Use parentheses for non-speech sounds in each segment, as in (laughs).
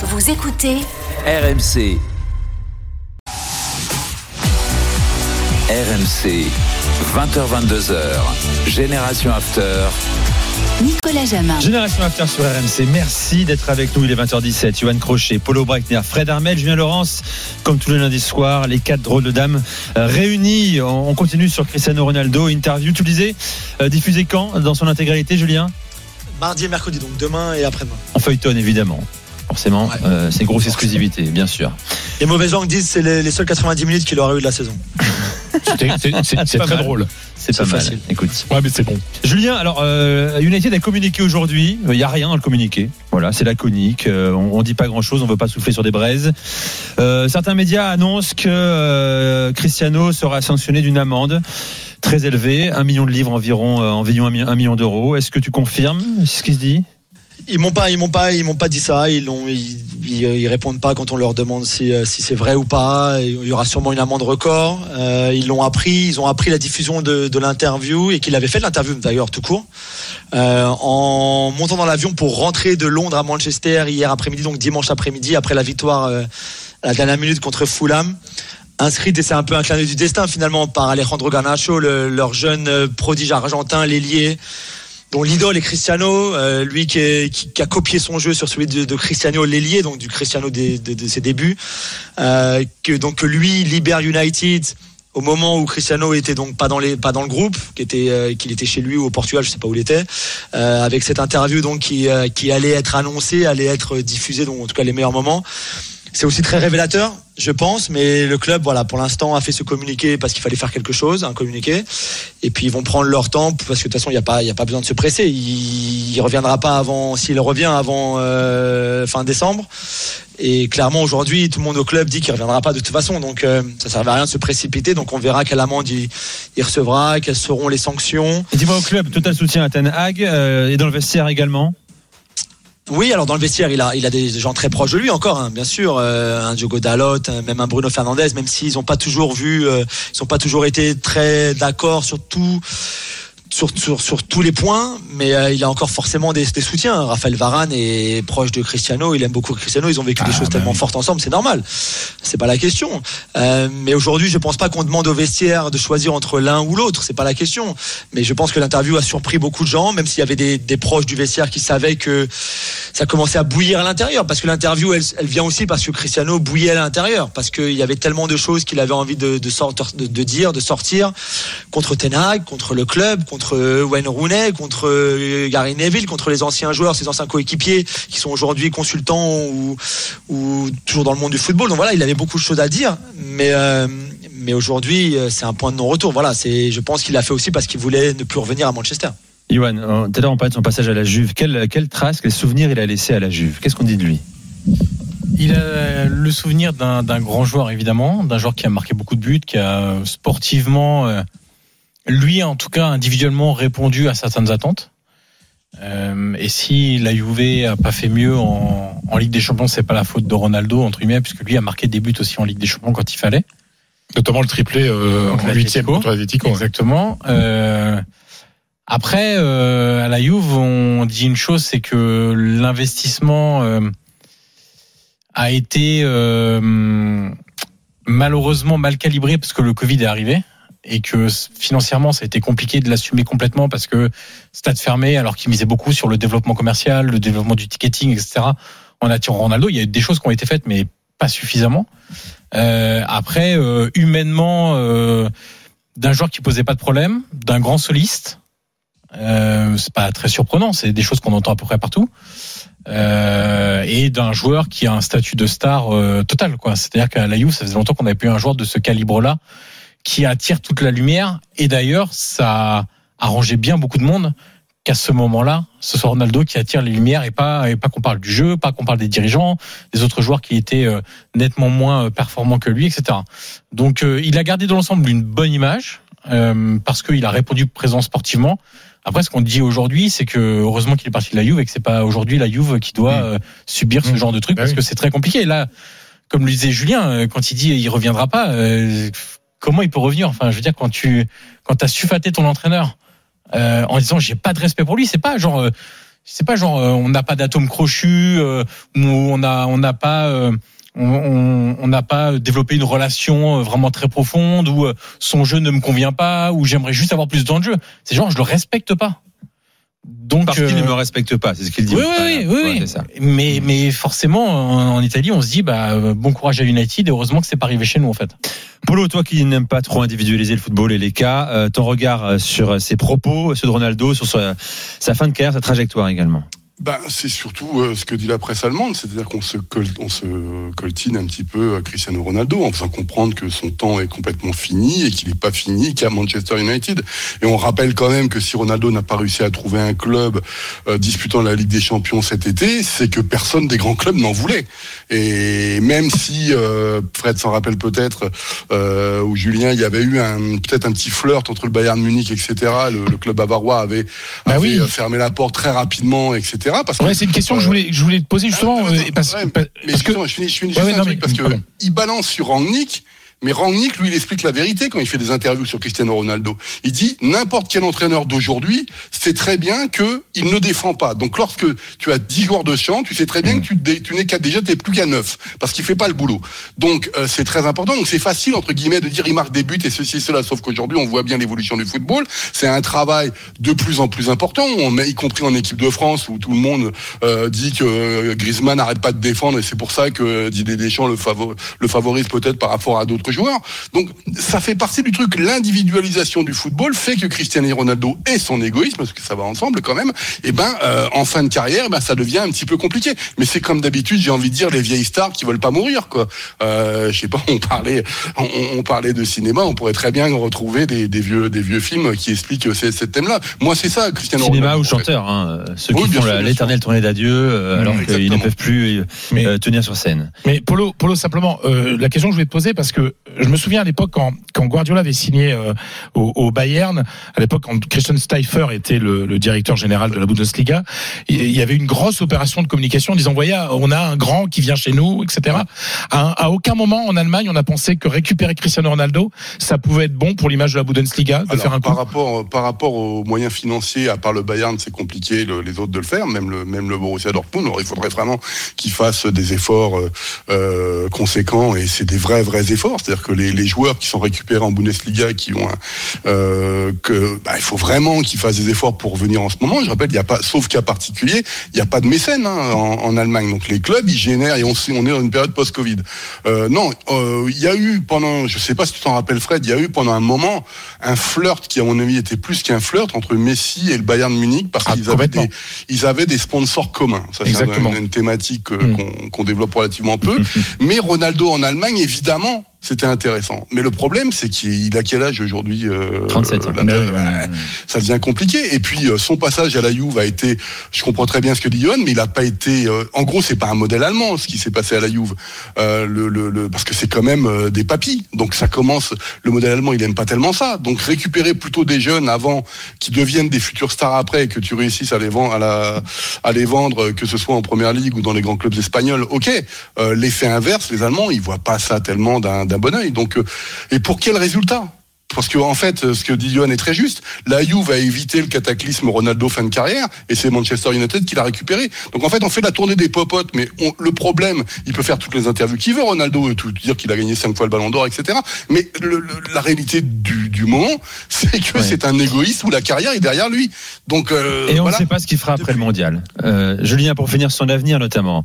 Vous écoutez RMC. RMC, 20h22h, Génération After. Nicolas Jamin. Génération After sur RMC, merci d'être avec nous. Il est 20h17. Johan Crochet, Paulo Breitner, Fred Armel, Julien Laurence, comme tous les lundis soirs, les quatre drôles de dames euh, réunis. On continue sur Cristiano Ronaldo. Interview, disais, euh, diffusé quand dans son intégralité, Julien? Mardi et mercredi, donc demain et après-demain. En feuilleton, évidemment. Forcément, Ouais. euh, c'est une grosse exclusivité, bien sûr. Les mauvaises langues disent que c'est les, les seuls 90 minutes qu'il aurait eu de la saison. (laughs) C'est très mal. drôle. C'est pas mal. facile. Écoute. Ouais, mais c'est bon. Julien, alors euh, United a communiqué aujourd'hui. Il n'y a rien dans le communiqué. Voilà, c'est laconique. Euh, on, on dit pas grand-chose. On veut pas souffler sur des braises. Euh, certains médias annoncent que euh, Cristiano sera sanctionné d'une amende très élevée, un million de livres environ, euh, environ un million d'euros. Est-ce que tu confirmes ce qui se dit? Ils m'ont pas, ils m'ont pas, ils m'ont pas dit ça. Ils, l'ont- ils, ils, répondent pas quand on leur demande si, euh, si c'est vrai ou pas. Il y aura sûrement une amende record. Euh, ils l'ont appris, ils ont appris la diffusion de, de l'interview et qu'il avait fait l'interview d'ailleurs tout court euh, en montant dans l'avion pour rentrer de Londres à Manchester hier après-midi, donc dimanche après-midi après la victoire euh, à la dernière minute contre Fulham. Inscrite et c'est un peu un clin du destin finalement par Alejandro Garnacho, le- leur jeune euh, prodige argentin, l'ailier dont l'idole est Cristiano, euh, lui qui, a copié son jeu sur celui de, Cristiano l'ailier, donc du Cristiano de, ses débuts, euh, que donc lui libère United au moment où Cristiano était donc pas dans le groupe, euh, qu'il était chez lui ou au Portugal, je sais pas où il était, euh, avec cette interview donc qui qui allait être annoncée, allait être diffusée, donc en tout cas les meilleurs moments. C'est aussi très révélateur, je pense, mais le club, voilà, pour l'instant, a fait ce communiqué parce qu'il fallait faire quelque chose, un communiqué. Et puis ils vont prendre leur temps parce que de toute façon, il n'y a pas, il a pas besoin de se presser. Il, reviendra pas avant, s'il revient avant euh, fin décembre. Et clairement, aujourd'hui, tout le monde au club dit qu'il reviendra pas de toute façon. Donc, euh, ça sert à rien de se précipiter. Donc, on verra quelle amende il, il recevra, quelles seront les sanctions. Dis-moi au club, total soutien à Ten Hag euh, et dans le vestiaire également? Oui, alors dans le vestiaire, il a, il a des gens très proches de lui encore, hein, bien sûr, euh, un Diogo Dalot, euh, même un Bruno Fernandez, même s'ils n'ont pas toujours vu, euh, ils n'ont pas toujours été très d'accord sur tout. Sur, sur, sur tous les points, mais euh, il a encore forcément des, des soutiens. Raphaël Varane est proche de Cristiano, il aime beaucoup Cristiano, ils ont vécu des choses tellement fortes ensemble, c'est normal. C'est pas la question. Euh, mais aujourd'hui, je pense pas qu'on demande au vestiaire de choisir entre l'un ou l'autre, c'est pas la question. Mais je pense que l'interview a surpris beaucoup de gens, même s'il y avait des, des proches du vestiaire qui savaient que ça commençait à bouillir à l'intérieur parce que l'interview elle, elle vient aussi parce que Cristiano bouillait à l'intérieur parce qu'il y avait tellement de choses qu'il avait envie de, de, de, de dire de sortir contre Ten Hag contre le club contre euh, Wayne Rooney contre euh, Gary Neville contre les anciens joueurs ses anciens coéquipiers qui sont aujourd'hui consultants ou, ou toujours dans le monde du football. Donc voilà il avait beaucoup de choses à dire. Mais euh, mais aujourd'hui c'est un point de non-retour. Voilà c'est je pense qu'il l'a fait aussi parce qu'il voulait ne plus revenir à Manchester. Euh, tout à l'heure on parlait de son passage à la Juve. Quelle, quelle trace, quel souvenir il a laissé à la Juve? Qu'est-ce qu'on dit de lui? Il a le souvenir d'un d'un grand joueur, évidemment, d'un joueur qui a marqué beaucoup de buts, qui a sportivement, euh, lui en tout cas individuellement, répondu à certaines attentes. Euh, et si la Juve a pas fait mieux en, en Ligue des Champions, c'est pas la faute de Ronaldo entre guillemets, puisque lui a marqué des buts aussi en Ligue des Champions quand il fallait. Notamment le triplé euh, en huitième contre ouais. Exactement. Euh, après, euh, à la Juve, on dit une chose, c'est que l'investissement euh, a été euh, malheureusement mal calibré parce que le Covid est arrivé et que financièrement, ça a été compliqué de l'assumer complètement parce que stade fermé, alors qu'il misait beaucoup sur le développement commercial, le développement du ticketing, etc. En attirant Ronaldo, il y a eu des choses qui ont été faites, mais pas suffisamment. Euh, après, euh, humainement, euh, d'un joueur qui posait pas de problème, d'un grand soliste. C'est pas très surprenant, c'est des choses qu'on entend à peu près partout. Et d'un joueur qui a un statut de star total, quoi. C'est-à-dire qu'à la Juve, ça faisait longtemps qu'on n'avait plus un joueur de ce calibre-là qui attire toute la lumière. Et d'ailleurs, ça arrangeait bien beaucoup de monde qu'à ce moment-là, ce soit Ronaldo qui attire les lumières et pas et pas qu'on parle du jeu, pas qu'on parle des dirigeants, des autres joueurs qui étaient euh, nettement moins euh, performants que lui, etc. Donc, euh, il a gardé dans l'ensemble une bonne image euh, parce qu'il a répondu présent sportivement. Après, ce qu'on dit aujourd'hui, c'est que heureusement qu'il est parti de la Juve et que c'est pas aujourd'hui la Juve qui doit Mmh. euh, subir ce Mmh. genre de truc Bah parce oui. que c'est très compliqué. Et là, comme le disait Julien, quand il dit il reviendra pas, euh, comment il peut revenir? Enfin, je veux dire, quand tu quand as sufaté ton entraîneur euh, en disant j'ai pas de respect pour lui, c'est pas genre euh, c'est pas genre euh, on n'a pas d'atome crochu euh, ou on a on n'a pas euh, on- n'a pas développé une relation euh, vraiment très profonde ou euh, son jeu ne me convient pas ou j'aimerais juste avoir plus de temps de jeu. C'est genre je le respecte pas. Donc Parce qu'il euh, ne me respecte pas, c'est ce qu'il dit. oui, oui, oui, oui, c'est ça. Mais, mais forcément, en, Italie, on se dit, bah, euh, bon courage à United. Et heureusement que c'est pas arrivé chez nous, en fait. Polo, toi qui n'aimes pas trop individualiser le football et les cas, euh, ton regard euh, sur euh, ses propos, ceux de Ronaldo, sur sa, sa fin de carrière, sa trajectoire également. Ben, c'est surtout euh, ce que dit la presse allemande, c'est-à-dire qu'on se, col- on se coltine un petit peu à Cristiano Ronaldo en faisant comprendre que son temps est complètement fini et qu'il n'est pas fini qu'à Manchester United. Et on rappelle quand même que si Ronaldo n'a pas réussi à trouver un club euh, disputant la Ligue des Champions cet été, c'est que personne des grands clubs n'en voulait. Et même si euh, Fred s'en rappelle peut-être, euh, ou Julien, il y avait eu peut-être un petit flirt entre le Bayern Munich, etc. Le, le club bavarois avait, Bah avait oui. euh, fermé la porte très rapidement, etc. Parce que Ouais, c'est une question que je voulais, que je voulais te poser justement ah, euh, attends, parce, ouais, parce mais parce que je finis, je finis Ouais, juste un truc mais- parce que pardon. il balance sur Rangnick, mais Rangnick, lui, il explique la vérité quand il fait des interviews sur Cristiano Ronaldo. Il dit n'importe quel entraîneur d'aujourd'hui sait très bien que il ne défend pas. Donc lorsque tu as 10 joueurs de champ, tu sais très bien que tu, n'es qu'à déjà plus qu'à 9 parce qu'il fait pas le boulot. Donc euh, c'est très important. Donc c'est facile entre guillemets de dire il marque des buts et ceci et cela. Sauf qu'aujourd'hui on voit bien l'évolution du football. C'est un travail de plus en plus important. On met y compris en équipe de France où tout le monde euh, dit que euh, Griezmann n'arrête pas de défendre et c'est pour ça que Didier Deschamps le favorise peut-être par rapport à d'autres joueurs. Donc ça fait partie du truc. L'individualisation du football fait que Cristiano Ronaldo et son égoïsme, parce que ça va ensemble quand même, et ben euh, en fin de carrière, eh ben ça devient un petit peu compliqué. Mais c'est comme d'habitude, j'ai envie de dire les vieilles stars qui veulent pas mourir quoi. Euh, je sais pas, on parlait, on, on parlait de cinéma, on pourrait très bien retrouver des, des vieux, des vieux films qui expliquent ces, ces thèmes-là. Moi c'est ça, Cristiano Cinéma Ronaldo. ou en fait. chanteur, hein, ceux Oui, qui font l'éternelle tournée d'adieu euh, alors qu'ils ne peuvent plus euh, Mais- tenir sur scène. Mais Polo, Polo simplement, euh, la question que je voulais te poser parce que je me souviens à l'époque quand, quand Guardiola avait signé euh, au, au Bayern, à l'époque quand Christian Steifer était le, le directeur général de la Bundesliga, il y avait une grosse opération de communication en disant voyez, on a un grand qui vient chez nous, etc. À, à aucun moment en Allemagne on a pensé que récupérer Cristiano Ronaldo, ça pouvait être bon pour l'image de la Bundesliga de Alors, faire un coup. par rapport par rapport aux moyens financiers, à part le Bayern, c'est compliqué le- les autres de le faire, même le même le Borussia Dortmund. Alors, il faudrait vraiment qu'ils fassent des efforts euh, euh, conséquents et c'est des vrais vrais efforts. C'est-à-dire que les, les joueurs qui sont récupérés en Bundesliga, qui ont un, euh, que bah, il faut vraiment qu'ils fassent des efforts pour venir en ce moment. Je rappelle, il y a pas, sauf cas particulier, il n'y a pas de mécène hein, en, en Allemagne. Donc les clubs, ils génèrent et on sait, on est dans une période post-Covid. Euh, non, euh, il y a eu pendant, je sais pas si tu t'en rappelles Fred, il y a eu pendant un moment un flirt qui à mon avis était plus qu'un flirt entre Messi et le Bayern Munich parce Ah, qu'ils avaient des, ils avaient des sponsors communs. Ça c'est Exactement. une, une thématique euh, Mm. qu'on qu'on développe relativement peu. (laughs) Mais Ronaldo en Allemagne, évidemment. C'était intéressant. Mais le problème, c'est qu'il a quel âge aujourd'hui euh, 37 ans. là, bah, Ça devient compliqué. Et puis, euh, son passage à la Juve a été, je comprends très bien ce que dit Johan, mais il n'a pas été, euh, en gros, c'est pas un modèle allemand, ce qui s'est passé à la Juve. Euh, le, le, le- parce que c'est quand même euh, des papis. Donc, ça commence, le modèle allemand, il aime pas tellement ça. Donc, récupérer plutôt des jeunes avant, qui deviennent des futurs stars après, et que tu réussisses à les vendre, à, la, à les vendre, que ce soit en première ligue ou dans les grands clubs espagnols, ok. Euh, L'effet inverse, les Allemands, ils voient pas ça tellement d'un d'un bon oeil. Donc, euh, et pour quel résultat? Parce que en fait, ce que dit Johan est très juste. La Juve a évité le cataclysme Ronaldo fin de carrière, et c'est Manchester United qui l'a récupéré. Donc en fait, on fait la tournée des popotes, mais on- le problème, il peut faire toutes les interviews qu'il veut, Ronaldo, et tout dire qu'il a gagné cinq fois le Ballon d'Or, etc. Mais le- le- la réalité du, du moment, (laughs) c'est que Ouais. c'est un égoïste où la carrière est derrière lui. Donc euh, Et on voilà. ne sait pas ce qu'il fera après Depuis- le mondial. Euh, Julien, pour finir son avenir notamment.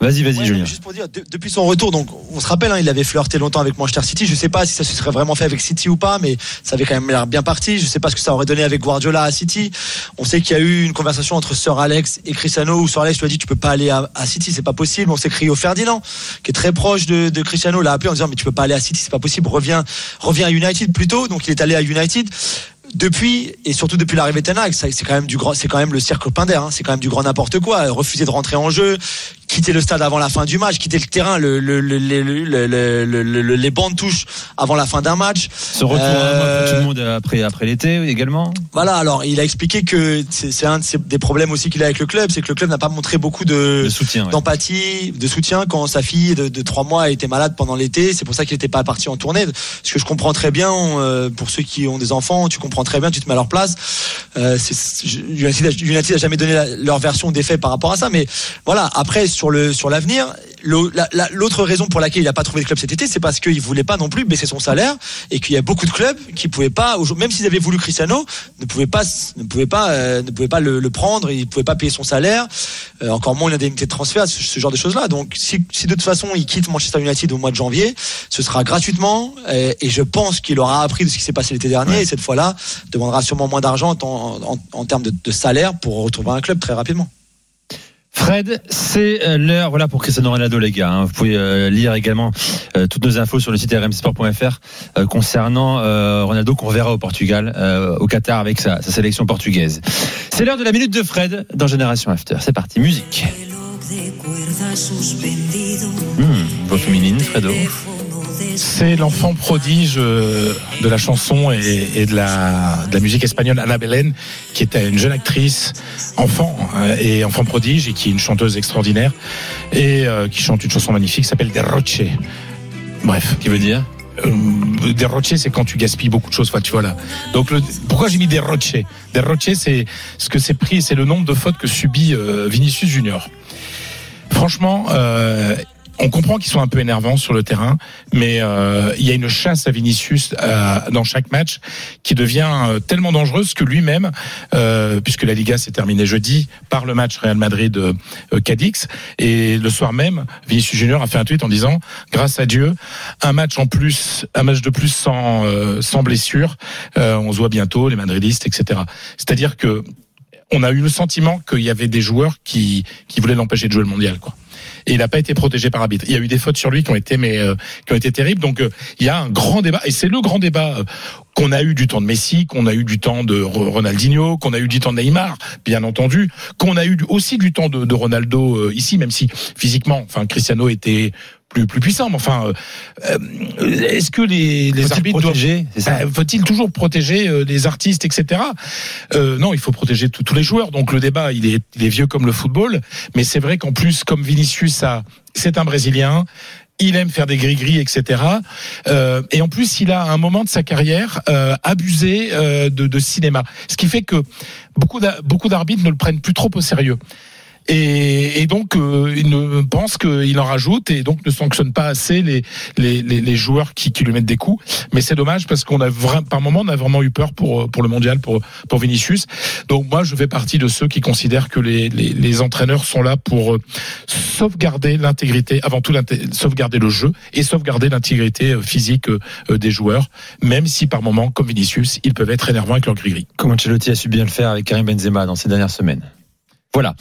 Vas-y, vas-y, Ouais, Julien. Juste pour dire, de- depuis son retour, donc on se rappelle, hein, il avait flirté longtemps avec Manchester City. Je sais pas si ça se serait vraiment fait avec City ou pas, mais ça avait quand même l'air bien parti. Je sais pas ce que ça aurait donné avec Guardiola à City. On sait qu'il y a eu une conversation entre Sir Alex et Cristiano où Sir Alex lui a dit tu peux pas aller à, à City, c'est pas possible. On s'est crié au Ferdinand, qui est très proche de, de Cristiano, l'a appelé en disant mais tu peux pas aller à City, c'est pas possible. Reviens, reviens à United plutôt. Donc il est allé à United. Depuis et surtout depuis l'arrivée de Ten c'est quand même du grand, c'est quand même le cirque Pinder, hein, c'est quand même du grand n'importe quoi. Refuser de rentrer en jeu, quitter le stade avant la fin du match, quitter le terrain, le, le, le, le- le- le- le- le- les bancs de touche avant la fin d'un match. Ce retour Euh, à tout le monde après, après l'été également. Voilà, alors il a expliqué que c'est un de ses- des problèmes aussi qu'il a avec le club, c'est que le club n'a pas montré beaucoup de soutien. ouais. d'empathie, de soutien quand sa fille de, de trois mois a été malade pendant l'été. C'est pour ça qu'il n'était pas parti en tournée. Ce que je comprends très bien euh, pour ceux qui ont des enfants, tu comprends très bien, tu te mets à leur place. Euh, United, a- United a jamais donné la- leur version des faits par rapport à ça, mais voilà. Après sur le sur l'avenir, le- la- la- l'autre raison pour laquelle il n'a pas trouvé de club cet été, c'est parce qu'il voulait pas non plus baisser son salaire et qu'il y a beaucoup de clubs qui pouvaient pas, même s'ils avaient voulu Cristiano, ne pouvaient pas ne pouvaient pas euh, ne pouvaient pas le, le prendre, ils pouvaient pas payer son salaire, euh, encore moins une indemnité de transfert, ce, ce genre de choses là. Donc si, si de toute façon il quitte Manchester United au mois de janvier, ce sera gratuitement et, et je pense qu'il aura appris de ce qui s'est passé l'été dernier et cette fois-là demandera sûrement moins d'argent en, en, en termes de, de salaire pour retrouver un club très rapidement. Fred, c'est euh, l'heure voilà pour Cristiano Ronaldo les gars. hein. Vous pouvez euh, lire également euh, toutes nos infos sur le site rmsport.fr euh, concernant Ronaldo qu'on verra au Portugal, au Qatar avec sa, sa sélection portugaise. C'est l'heure de la minute de Fred dans Génération After. C'est parti, musique. Mmh, voix féminine, Fredo. C'est l'enfant prodige euh, de la chanson et, et de, la, de la musique espagnole Ana Belén, qui était une jeune actrice, enfant euh, et enfant prodige, et qui est une chanteuse extraordinaire, et euh, qui chante une chanson magnifique qui s'appelle Derroche. Bref. Qui veut dire? Euh, derrocher, c'est quand tu gaspilles beaucoup de choses. Tu vois là. Donc, le, pourquoi j'ai mis derrocher Derrocher, c'est ce que c'est pris, c'est le nombre de fautes que subit euh, Vinicius Junior. Franchement, euh, on comprend qu'ils sont un peu énervants sur le terrain, mais euh, il y a une chasse à Vinicius euh, dans chaque match qui devient euh, tellement dangereuse que lui-même, euh, puisque la Liga s'est terminée jeudi par le match Real Madrid euh, Cadix, et le soir même, Vinicius Junior a fait un tweet en disant grâce à Dieu, un match en plus, un match de plus sans sans blessure, on se voit bientôt les Madridistes, etc. C'est-à-dire que on a eu le sentiment qu'il y avait des joueurs qui qui voulaient l'empêcher de jouer le mondial, quoi et il n'a pas été protégé par arbitre. Il y a eu des fautes sur lui qui ont été mais euh, qui ont été terribles. Donc euh, il y a un grand débat et c'est le grand débat euh, qu'on a eu du temps de Messi, qu'on a eu du temps de Ro- Ronaldinho, qu'on a eu du temps de Neymar, bien entendu, qu'on a eu aussi du temps de, de Ronaldo euh, ici, même si physiquement, enfin Cristiano était plus plus puissant. Mais enfin, euh, euh, est-ce que les, les arbitres doivent protéger euh, Faut-il toujours protéger euh, les artistes, etc. Euh, non, il faut protéger tous- tous les joueurs. Donc le débat, il est, il est vieux comme le football, mais c'est vrai qu'en plus, comme Vinicius, a, c'est un Brésilien. Il aime faire des gris-gris, etc. Euh, et en plus, il a à un moment de sa carrière euh, abusé euh, de, de cinéma, ce qui fait que beaucoup d'arbitres ne le prennent plus trop au sérieux. Et, et donc, euh, il ne pense qu'il en rajoute et donc ne sanctionne pas assez les, les, les, les joueurs qui, qui lui mettent des coups. Mais c'est dommage parce qu'on a vraiment, par moment, on a vraiment eu peur pour, euh, pour le mondial, pour, pour Vinicius. Donc moi, je fais partie de ceux qui considèrent que les, les, les entraîneurs sont là pour euh, sauvegarder l'intégrité, avant tout sauvegarder le jeu et sauvegarder l'intégrité euh, physique des joueurs, même si par moment, comme Vinicius, ils peuvent être énervants avec leur gris-gris. Comme Ancelotti a su bien le faire avec Karim Benzema dans ces dernières semaines? Voilà.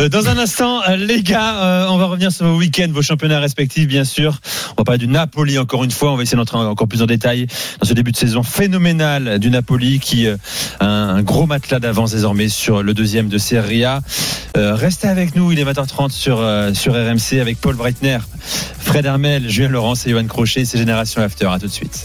Euh, Dans un instant, euh, les gars, euh, on va revenir sur vos week-ends, vos championnats respectifs, bien sûr. On va parler du Napoli encore une fois. On va essayer d'entrer encore plus en détail dans ce début de saison phénoménal du Napoli qui a un, gros matelas d'avance désormais sur le deuxième de Serie A. Restez avec nous. Il est 20h30 sur sur RMC avec Paul Breitner, Fred Hermel, Julien Laurence et Johan Crochet. C'est Génération After. À tout de suite.